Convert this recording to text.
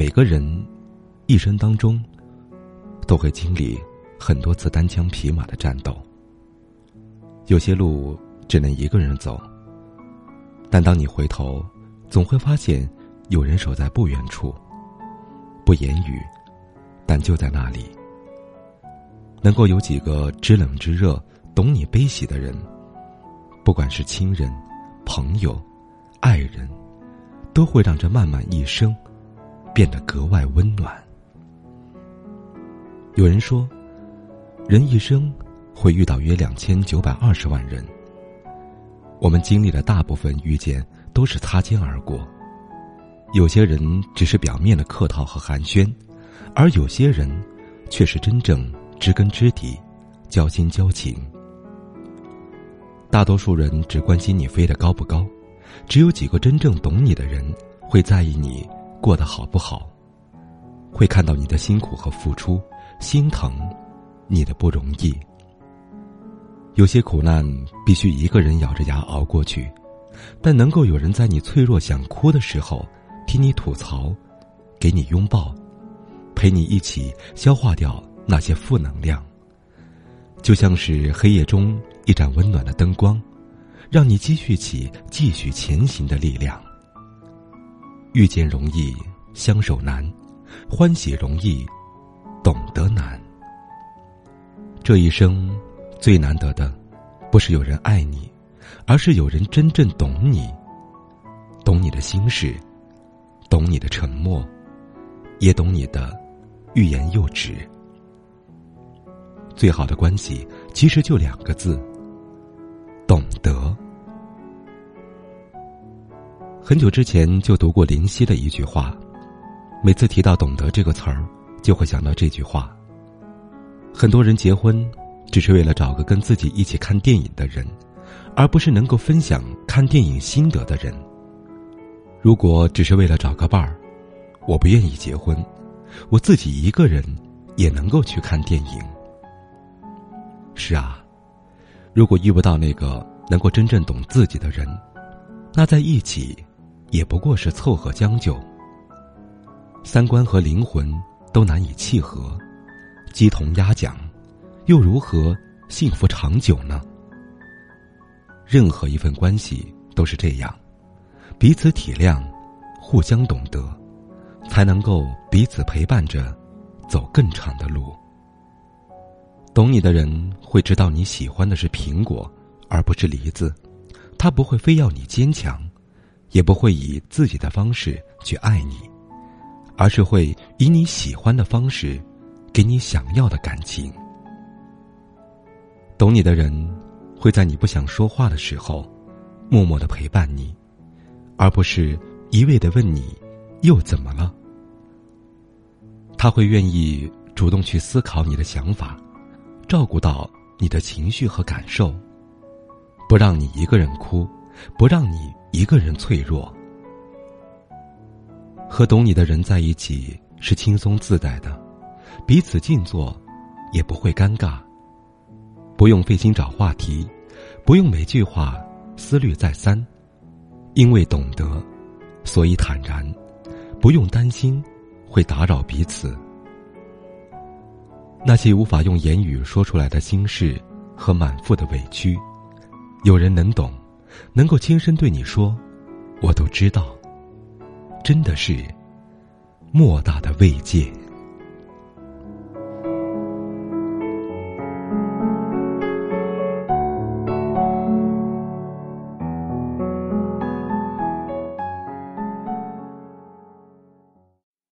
每个人一生当中都会经历很多次单枪匹马的战斗。有些路只能一个人走，但当你回头，总会发现有人守在不远处，不言语，但就在那里。能够有几个知冷知热、懂你悲喜的人，不管是亲人、朋友、爱人，都会让这漫漫一生变得格外温暖。有人说，人一生会遇到约两千九百二十万人，我们经历的大部分遇见都是擦肩而过，有些人只是表面的客套和寒暄，而有些人却是真正。知根知底，交心交情。大多数人只关心你飞得高不高，只有几个真正懂你的人会在意你过得好不好，会看到你的辛苦和付出，心疼你的不容易。有些苦难必须一个人咬着牙熬过去，但能够有人在你脆弱想哭的时候听你吐槽，给你拥抱，陪你一起消化掉。那些负能量，就像是黑夜中一盏温暖的灯光，让你积蓄起继续前行的力量。遇见容易，相守难；欢喜容易，懂得难。这一生最难得的，不是有人爱你，而是有人真正懂你，懂你的心事，懂你的沉默，也懂你的欲言又止。最好的关系其实就两个字：很久之前就读过林夕的一句话，每次提到“懂得”这个词儿，就会想到这句话。很多人结婚，只是为了找个跟自己一起看电影的人，而不是能够分享看电影心得的人。如果只是为了找个伴儿，我不愿意结婚，我自己一个人也能够去看电影。是啊，如果遇不到那个能够真正懂自己的人，那在一起也不过是凑合将就。三观和灵魂都难以契合，鸡同鸭讲，又如何幸福长久呢？任何一份关系都是这样，彼此体谅，互相懂得，才能够彼此陪伴着走更长的路。懂你的人会知道你喜欢的是苹果，而不是梨子。他不会非要你坚强，也不会以自己的方式去爱你，而是会以你喜欢的方式，给你想要的感情。懂你的人会在你不想说话的时候，默默的陪伴你，而不是一味的问你又怎么了。他会愿意主动去思考你的想法。照顾到你的情绪和感受，不让你一个人哭，不让你一个人脆弱。和懂你的人在一起是轻松自在的，彼此静坐也不会尴尬。不用费心找话题，不用每句话思虑再三，因为懂得，所以坦然，不用担心会打扰彼此。那些无法用言语说出来的心事和满腹的委屈，有人能懂，能够轻声对你说，我都知道。真的是莫大的慰藉。